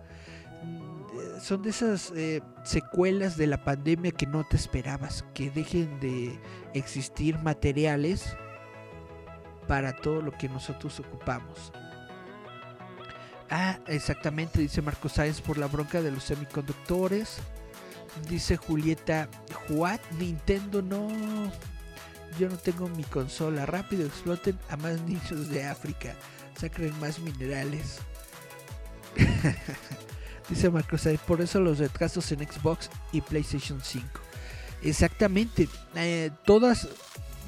Son de esas eh, secuelas de la pandemia que no te esperabas, que dejen de existir materiales para todo lo que nosotros ocupamos. Ah, exactamente, dice Marco Sáenz por la bronca de los semiconductores. Dice Julieta, ¿what? Nintendo no. Yo no tengo mi consola. Rápido exploten a más niños de África. Sacren más minerales. dice Sáenz, por eso los retrasos en Xbox y PlayStation 5. Exactamente, eh, todas,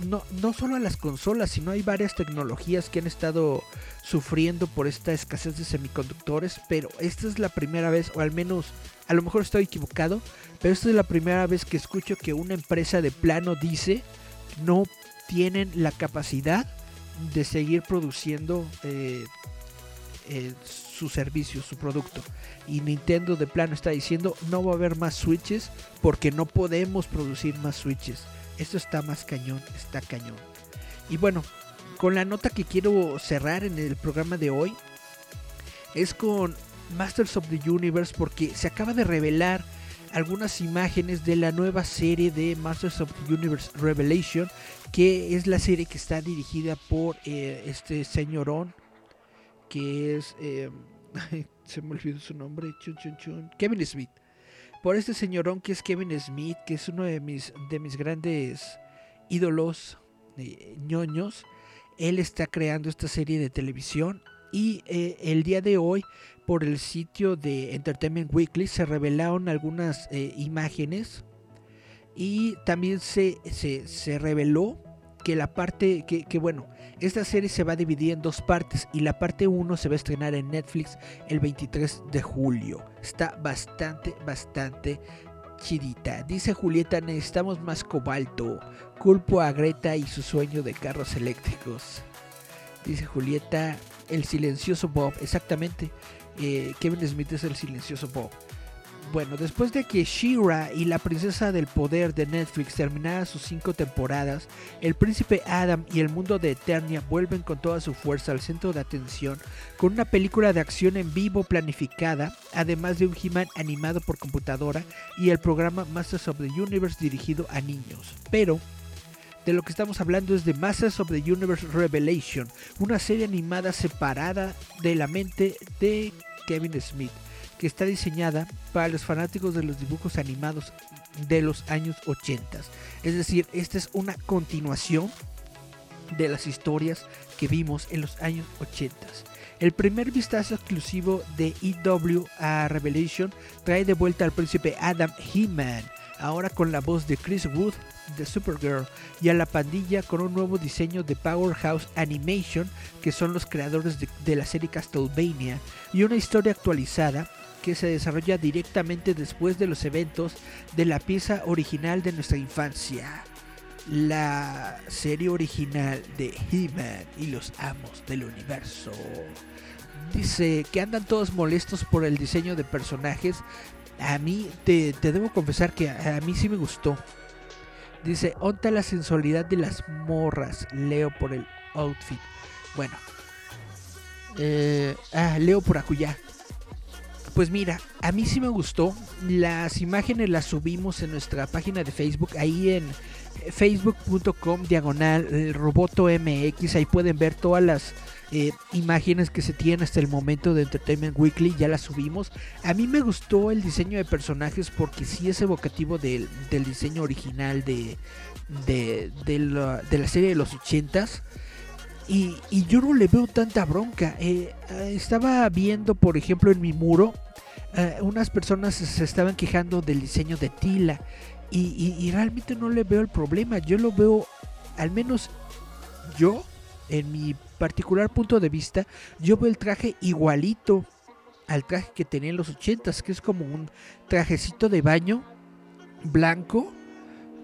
no, no solo las consolas, sino hay varias tecnologías que han estado sufriendo por esta escasez de semiconductores, pero esta es la primera vez, o al menos, a lo mejor estoy equivocado, pero esta es la primera vez que escucho que una empresa de plano dice no tienen la capacidad de seguir produciendo eh, eh, su servicio, su producto. Y Nintendo de plano está diciendo no va a haber más switches porque no podemos producir más switches. Esto está más cañón, está cañón. Y bueno, con la nota que quiero cerrar en el programa de hoy es con Masters of the Universe porque se acaba de revelar algunas imágenes de la nueva serie de Masters of the Universe Revelation, que es la serie que está dirigida por eh, este señorón, que es... eh, se me olvidó su nombre, chun, chun, chun, Kevin Smith. Por este señorón que es Kevin Smith, que es uno de mis, de mis grandes ídolos eh, ñoños. Él está creando esta serie de televisión y eh, el día de hoy por el sitio de Entertainment Weekly se revelaron algunas imágenes y también se, se, se reveló que la parte, que, que, bueno, esta serie se va a dividir en dos partes y la parte 1 se va a estrenar en Netflix el 23 de julio. Está bastante, bastante chidita. Dice Julieta, necesitamos más cobalto. Culpo a Greta y su sueño de carros eléctricos. Dice Julieta, el silencioso Bob, exactamente. Eh, Kevin Smith es el silencioso Bob. Bueno, después de que She-Ra y la princesa del poder de Netflix terminaran sus cinco temporadas, el príncipe Adam y el mundo de Eternia vuelven con toda su fuerza al centro de atención con una película de acción en vivo planificada, además de un He-Man animado por computadora y el programa Masters of the Universe dirigido a niños. Pero de lo que estamos hablando es de Masters of the Universe Revelation, una serie animada separada de la mente de Kevin Smith, que está diseñada para los fanáticos de los dibujos animados de los años 80. Es decir, esta es una continuación de las historias que vimos en los años 80. El primer vistazo exclusivo de EW a Revelation trae de vuelta al príncipe Adam He-Man, ahora con la voz de Chris Wood de Supergirl y a la pandilla con un nuevo diseño de Powerhouse Animation, que son los creadores de, de, la serie Castlevania, y una historia actualizada que se desarrolla directamente después de los eventos de la pieza original de nuestra infancia. La serie original de He-Man y los amos del universo. Dice que andan todos molestos por el diseño de personajes. A mí te, debo confesar que a, a mí sí me gustó. Dice, onta la sensualidad de las morras. Leo por el outfit. Bueno. Eh, ah, leo por acullá. Pues mira, a mí sí me gustó. Las imágenes las subimos en nuestra página de Facebook. Ahí en facebook.com diagonal roboto mx. Ahí pueden ver todas las eh, imágenes que se tienen hasta el momento de Entertainment Weekly. Ya las subimos. A mí me gustó el diseño de personajes porque sí es evocativo del, diseño original de, de, de, la, serie de los 80s. Y, y, yo no le veo tanta bronca. Eh, estaba viendo, por ejemplo, en mi muro, eh, unas personas se estaban quejando del diseño de Tila. Y, realmente no le veo el problema. Yo lo veo, al menos yo, en mi particular punto de vista, yo veo el traje igualito al traje que tenía en los 80s, que es como un trajecito de baño blanco.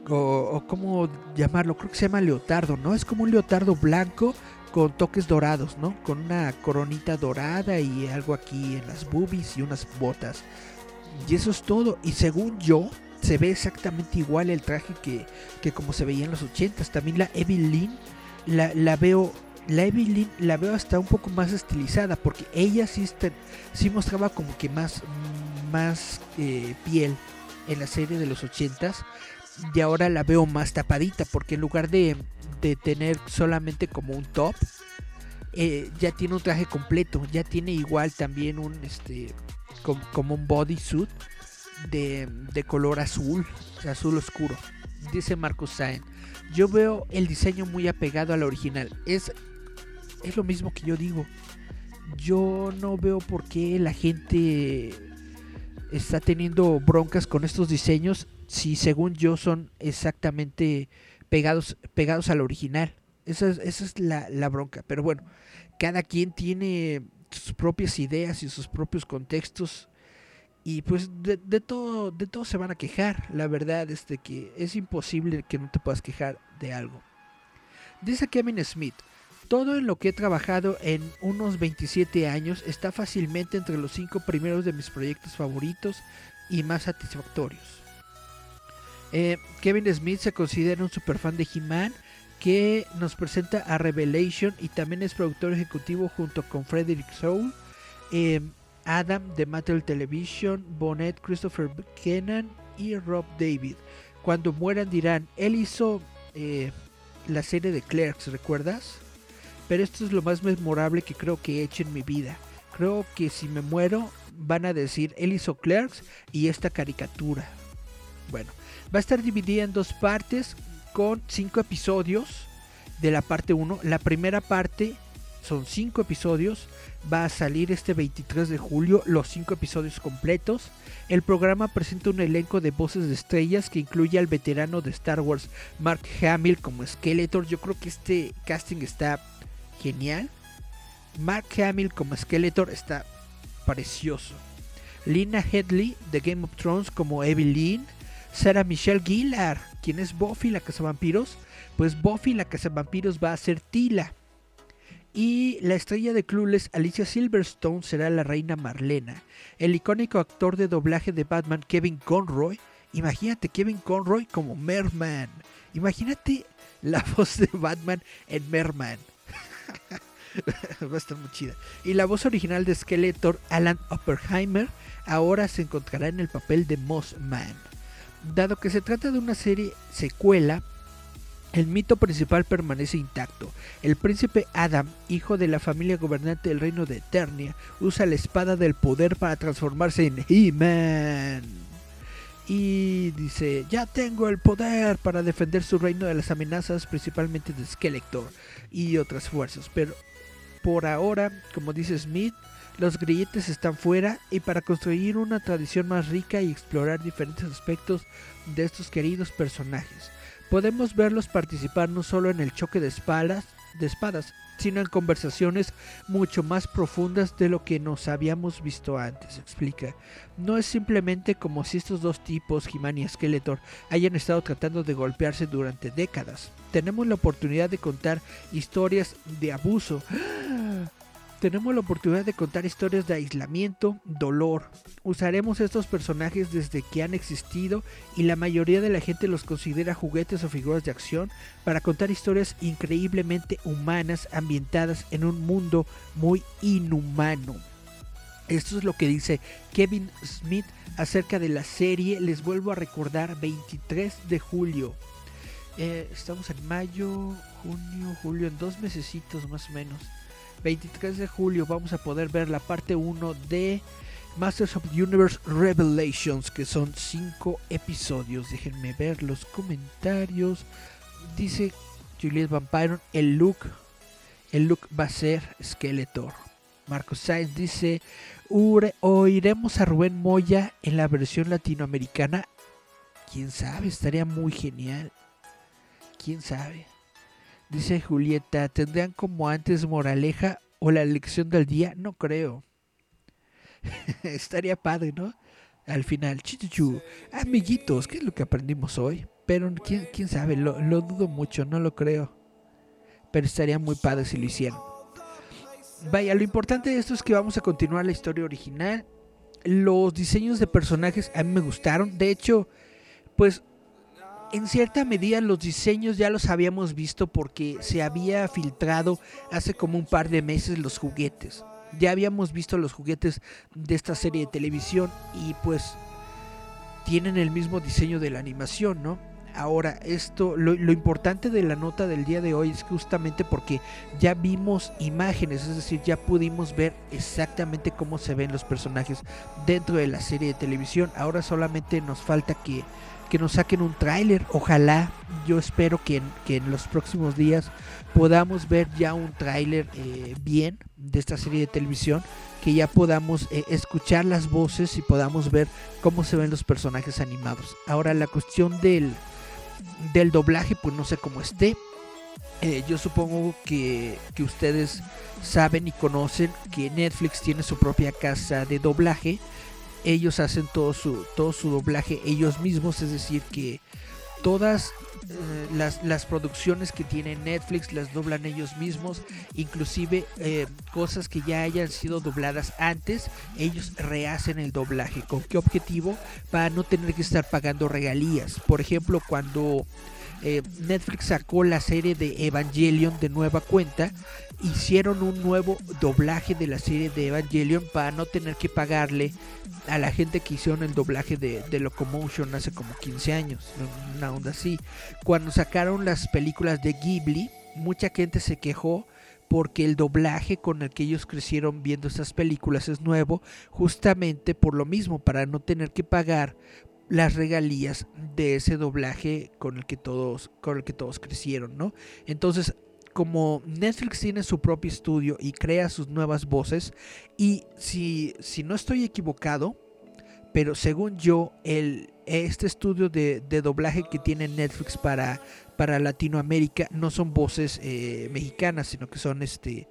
O, o como llamarlo, creo que se llama leotardo, ¿no? Es como un leotardo blanco con toques dorados, ¿no? Con una coronita dorada y algo aquí en las boobies y unas botas. Y eso es todo. Y según yo, se ve exactamente igual el traje que, que como se veía en los 80s. También la Evelyn la, la veo. La Evelyn la veo hasta un poco más estilizada. Porque ella sí, está, sí mostraba como que más, más eh, piel en la serie de los 80s. Y ahora la veo más tapadita. Porque en lugar de, de tener solamente como un top. Eh, ya tiene un traje completo. Ya tiene igual también un este. como, un bodysuit de, de, color azul, azul oscuro. Dice Marcos Saen. Yo veo el diseño muy apegado al original. Es, es lo mismo que yo digo. Yo no veo por qué la gente está teniendo broncas con estos diseños si según yo son exactamente pegados, pegados al original. Esa es, esa es la, la bronca. Pero bueno, cada quien tiene sus propias ideas y sus propios contextos Y pues de, de todo, de todo se van a quejar. La verdad es de que es imposible que no te puedas quejar de algo. Dice Kevin Smith, todo en lo que he trabajado en unos 27 años está fácilmente entre los 5 primeros de mis proyectos favoritos y más satisfactorios. Eh, Kevin Smith se considera un superfan de He-Man que nos presenta a Revelation y también es productor ejecutivo junto con Frederick Soul, eh, Adam de Mattel Television, Bonnet, Christopher Kennan y Rob David. Cuando mueran dirán, él hizo eh, la serie de Clerks, ¿recuerdas? Pero esto es lo más memorable que creo que he hecho en mi vida. Creo que si me muero van a decir, él hizo Clerks y esta caricatura. Bueno, va a estar dividida en dos partes con cinco episodios de la parte 1. La primera parte son cinco episodios. Va a salir este 23 de julio los cinco episodios completos. El programa presenta un elenco de voces de estrellas que incluye al veterano de Star Wars Mark Hamill como Skeletor. Yo creo que este casting está genial. Mark Hamill como Skeletor está precioso. Lina Headley de Game of Thrones como Evelyn. Sarah Michelle Gellar, quien es Buffy la Cazavampiros. Pues Buffy la Cazavampiros va a ser Tila. Y la estrella de Clueless, Alicia Silverstone, será la reina Marlena. El icónico actor de doblaje de Batman, Kevin Conroy. Imagínate Kevin Conroy como Merman. Imagínate la voz de Batman en Merman. Va a estar muy chida. Y la voz original de Skeletor, Alan Oppenheimer, ahora se encontrará en el papel de Moss Man. Dado que se trata de una serie secuela, el mito principal permanece intacto. El príncipe Adam, hijo de la familia gobernante del reino de Eternia, usa la espada del poder para transformarse en He-Man. Y dice, ya tengo el poder para defender su reino de las amenazas, principalmente de Skeletor y otras fuerzas. Pero por ahora, como dice Smith, los grilletes están fuera y para construir una tradición más rica y explorar diferentes aspectos de estos queridos personajes. Podemos verlos participar no solo en el choque de espadas, de espadas, sino en conversaciones mucho más profundas de lo que nos habíamos visto antes, explica. No es simplemente como si estos dos tipos, He-Man y Skeletor, hayan estado tratando de golpearse durante décadas. Tenemos la oportunidad de contar historias de abuso. Tenemos la oportunidad de contar historias de aislamiento, dolor. Usaremos estos personajes desde que han existido y la mayoría de la gente los considera juguetes o figuras de acción para contar historias increíblemente humanas ambientadas en un mundo muy inhumano. Esto es lo que dice Kevin Smith acerca de la serie. Les vuelvo a recordar 23 de julio. Eh, estamos en mayo, junio, julio, en dos mesecitos más o menos. 23 de julio vamos a poder ver la parte 1 de Masters of the Universe Revelations, que son 5 episodios. Déjenme ver los comentarios. Dice Juliet Vampire, el look, el look va a ser Skeletor. Marcos Sainz dice, "Ure- oiremos a Rubén Moya en la versión latinoamericana. Quién sabe, estaría muy genial. Quién sabe. Dice Julieta, ¿tendrán como antes moraleja o la lección del día? No creo. Estaría padre, ¿no? Al final, chichuchu, amiguitos, ¿qué es lo que aprendimos hoy? Pero quién, quién sabe, lo, lo dudo mucho, no lo creo. Pero estaría muy padre si lo hicieran. Vaya, lo importante de esto es que vamos a continuar la historia original. Los diseños de personajes a mí me gustaron. De hecho, pues en cierta medida los diseños ya los habíamos visto porque se había filtrado hace como un par de meses los juguetes. Ya habíamos visto los juguetes de esta serie de televisión y pues tienen el mismo diseño de la animación, ¿no? Ahora, esto, lo, importante de la nota del día de hoy es justamente porque ya vimos imágenes, es decir, ya pudimos ver exactamente cómo se ven los personajes dentro de la serie de televisión. Ahora solamente nos falta que, que nos saquen un tráiler. Ojalá, yo espero que en, que en los próximos días podamos ver ya un tráiler eh, bien de esta serie de televisión, que ya podamos eh, escuchar las voces y podamos ver cómo se ven los personajes animados. Ahora la cuestión del, del doblaje, pues no sé cómo esté. Eh, yo supongo que, que ustedes saben y conocen que Netflix tiene su propia casa de doblaje ellos hacen todo su, todo su doblaje ellos mismos, es decir, que todas eh, las, las producciones que tiene Netflix las doblan ellos mismos, inclusive eh, cosas que ya hayan sido dobladas antes, ellos rehacen el doblaje. ¿Con qué objetivo? Para no tener que estar pagando regalías. Por ejemplo, cuando eh, Netflix sacó la serie de Evangelion de nueva cuenta, hicieron un nuevo doblaje de la serie de Evangelion para no tener que pagarle a la gente que hicieron el doblaje de, de Locomotion hace como 15 años, una onda así. Cuando sacaron las películas de Ghibli, mucha gente se quejó porque el doblaje con el que ellos crecieron viendo estas películas es nuevo, justamente por lo mismo, para no tener que pagar las regalías de ese doblaje con el que todos con el que todos crecieron, ¿no? Entonces, como Netflix tiene su propio estudio y crea sus nuevas voces y si si no estoy equivocado, pero según yo el este estudio de, de doblaje que tiene Netflix para para Latinoamérica no son voces eh, mexicanas, sino que son este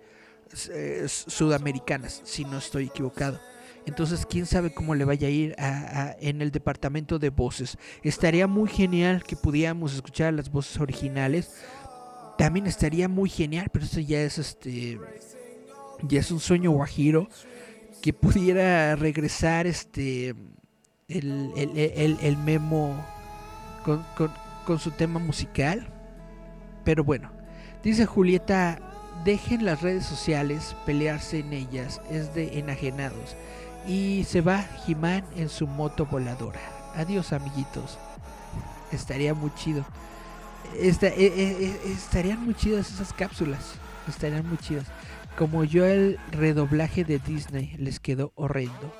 eh, sudamericanas, si no estoy equivocado. Entonces, quién sabe cómo le vaya a ir a, en el departamento de voces. Estaría muy genial que pudiéramos escuchar las voces originales. También estaría muy genial, pero eso ya es este. Ya es un sueño guajiro. Que pudiera regresar este. El, el, el, el memo con, con, su tema musical. Pero bueno, dice Julieta, dejen las redes sociales pelearse en ellas, es de enajenados. Y se va Jimán en su moto voladora. Adiós amiguitos. Estaría muy chido. Esta, eh, eh, estarían muy chidas esas cápsulas. Estarían muy chidas. Como yo el redoblaje de Disney les quedó horrendo.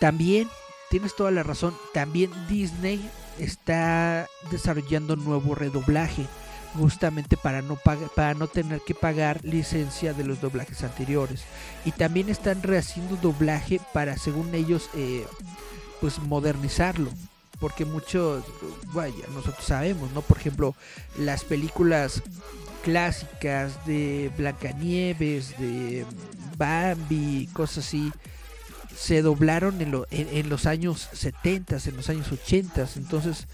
También, tienes toda la razón, también Disney está desarrollando nuevo redoblaje justamente para no para no tener que pagar licencia de los doblajes anteriores y también están rehaciendo doblaje para según ellos eh, pues modernizarlo porque muchos vaya nosotros sabemos no por ejemplo las películas clásicas de Blancanieves de Bambi cosas así se doblaron en, lo, en, en los años 70 en los años 80 entonces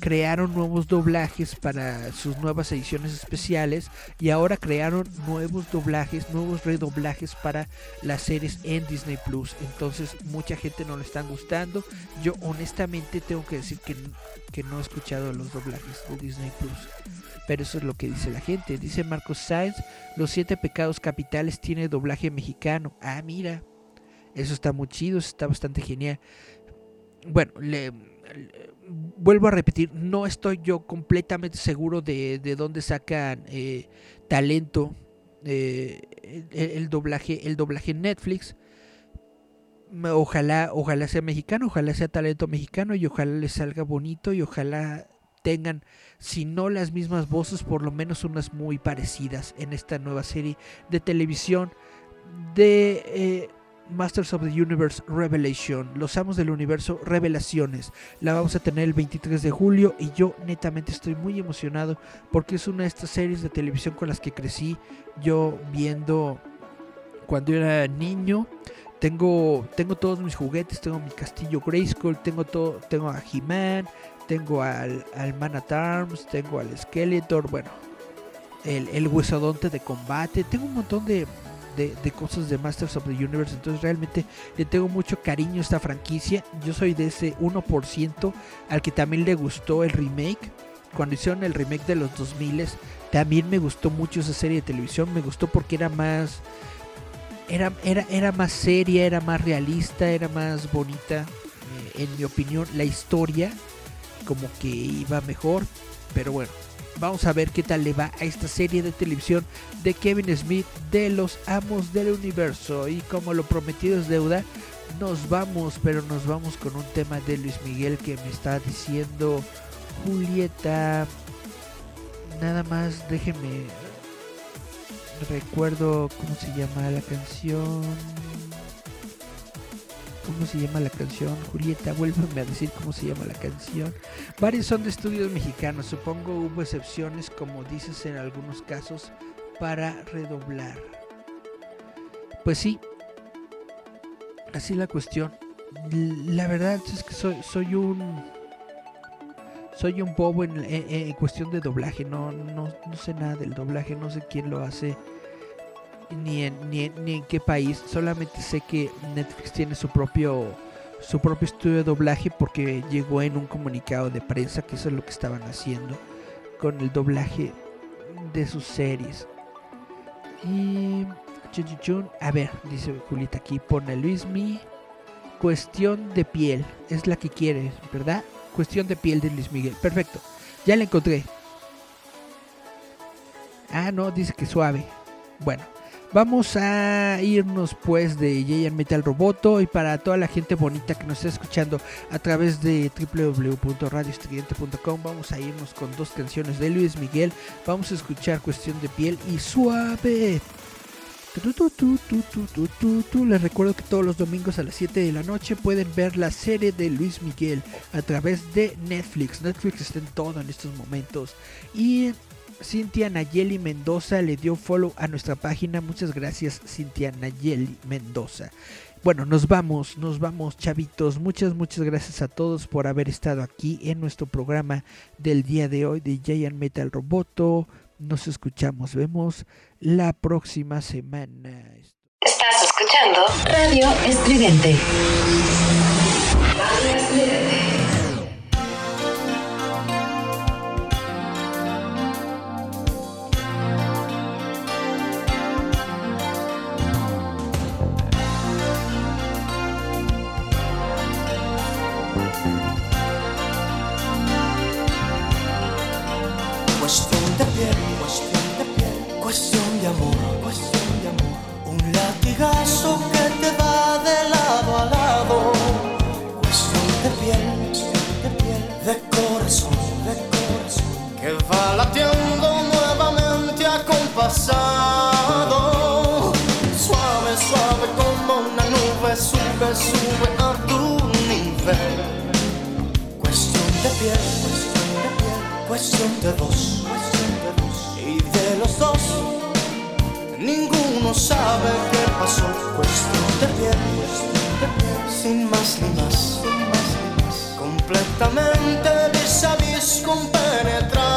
crearon nuevos doblajes para sus nuevas ediciones especiales y ahora crearon nuevos doblajes, nuevos redoblajes para las series en Disney Plus. Entonces mucha gente no le están gustando. Yo honestamente tengo que decir que, que no he escuchado los doblajes de Disney Plus. Pero eso es lo que dice la gente. Dice Marcos Sainz, los siete pecados capitales tiene doblaje mexicano. Ah, mira. Eso está muy chido, está bastante genial. Bueno, le, le vuelvo a repetir, no estoy yo completamente seguro de, de dónde sacan eh, talento eh, el, doblaje, el doblaje en Netflix. Ojalá, ojalá sea mexicano, ojalá sea talento mexicano y ojalá les salga bonito y ojalá tengan, si no las mismas voces, por lo menos unas muy parecidas en esta nueva serie de televisión de eh, Masters of the Universe Revelation, Los Amos del Universo Revelaciones. La vamos a tener el 23 de julio y yo netamente estoy muy emocionado porque es una de estas series de televisión con las que crecí yo viendo cuando era niño. Tengo, tengo todos mis juguetes, tengo mi castillo Grayskull, tengo todo, tengo a He-Man, tengo al, al Man at Arms, tengo al Skeletor, bueno, el, el huesodonte de combate, tengo un montón de, de, cosas de Masters of the Universe. Entonces realmente le tengo mucho cariño a esta franquicia. Yo soy de ese 1% al que también le gustó el remake. Cuando hicieron el remake de los 2000 también me gustó mucho esa serie de televisión. Me gustó porque era más... Era, era, era más seria, era más realista, era más bonita. Eh, en mi opinión, la historia como que iba mejor. Pero bueno, vamos a ver qué tal le va a esta serie de televisión de Kevin Smith de los amos del universo. Y como lo prometido es deuda, nos vamos, pero nos vamos con un tema de Luis Miguel que me está diciendo Julieta. Nada más, déjenme. Recuerdo cómo se llama la canción. ¿Cómo se llama la canción? Julieta, vuélveme a decir cómo se llama la canción. Varios son de estudios mexicanos. Supongo hubo excepciones, como dices en algunos casos, para redoblar. Pues sí, así la cuestión. La verdad es que soy, soy un. Soy un bobo en, en- en cuestión de doblaje. No, no, no sé nada del doblaje. No sé quién lo hace. Ni en, ni, en, ni en qué país. Solamente sé que Netflix tiene su propio. Su propio estudio de doblaje. Porque llegó en un comunicado de prensa. Que eso es lo que estaban haciendo. Con el doblaje de sus series. Y. A ver, dice Julita aquí. Pone Luismi. Cuestión de piel. Es la que quieres, ¿verdad? Cuestión de piel de Luis Miguel. Perfecto. Ya la encontré. Ah, no, dice que suave. Bueno, vamos a irnos pues de Jayan Metal Roboto y para toda la gente bonita que nos está escuchando a través de www.radioestridente.com vamos a irnos con dos canciones de Luis Miguel. Vamos a escuchar Cuestión de piel y Suave. Les recuerdo que todos los domingos a las 7 de la noche pueden ver la serie de Luis Miguel a través de Netflix. Netflix está en todo en estos momentos. Y Cintia Nayeli Mendoza le dio follow a nuestra página. Muchas gracias, Cintia Nayeli Mendoza. Bueno, nos vamos, nos vamos, chavitos. Muchas, muchas gracias a todos por haber estado aquí en nuestro programa del día de hoy de Giant Metal Roboto. Nos escuchamos, vemos la próxima semana. Estás escuchando Radio. Radio Estridente. Y de los dos, ninguno sabe qué pasó. Cuestión de piel, sin más ni más. Completamente vis a vis compenetrados.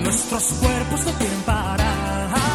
Nuestros cuerpos no quieren parar.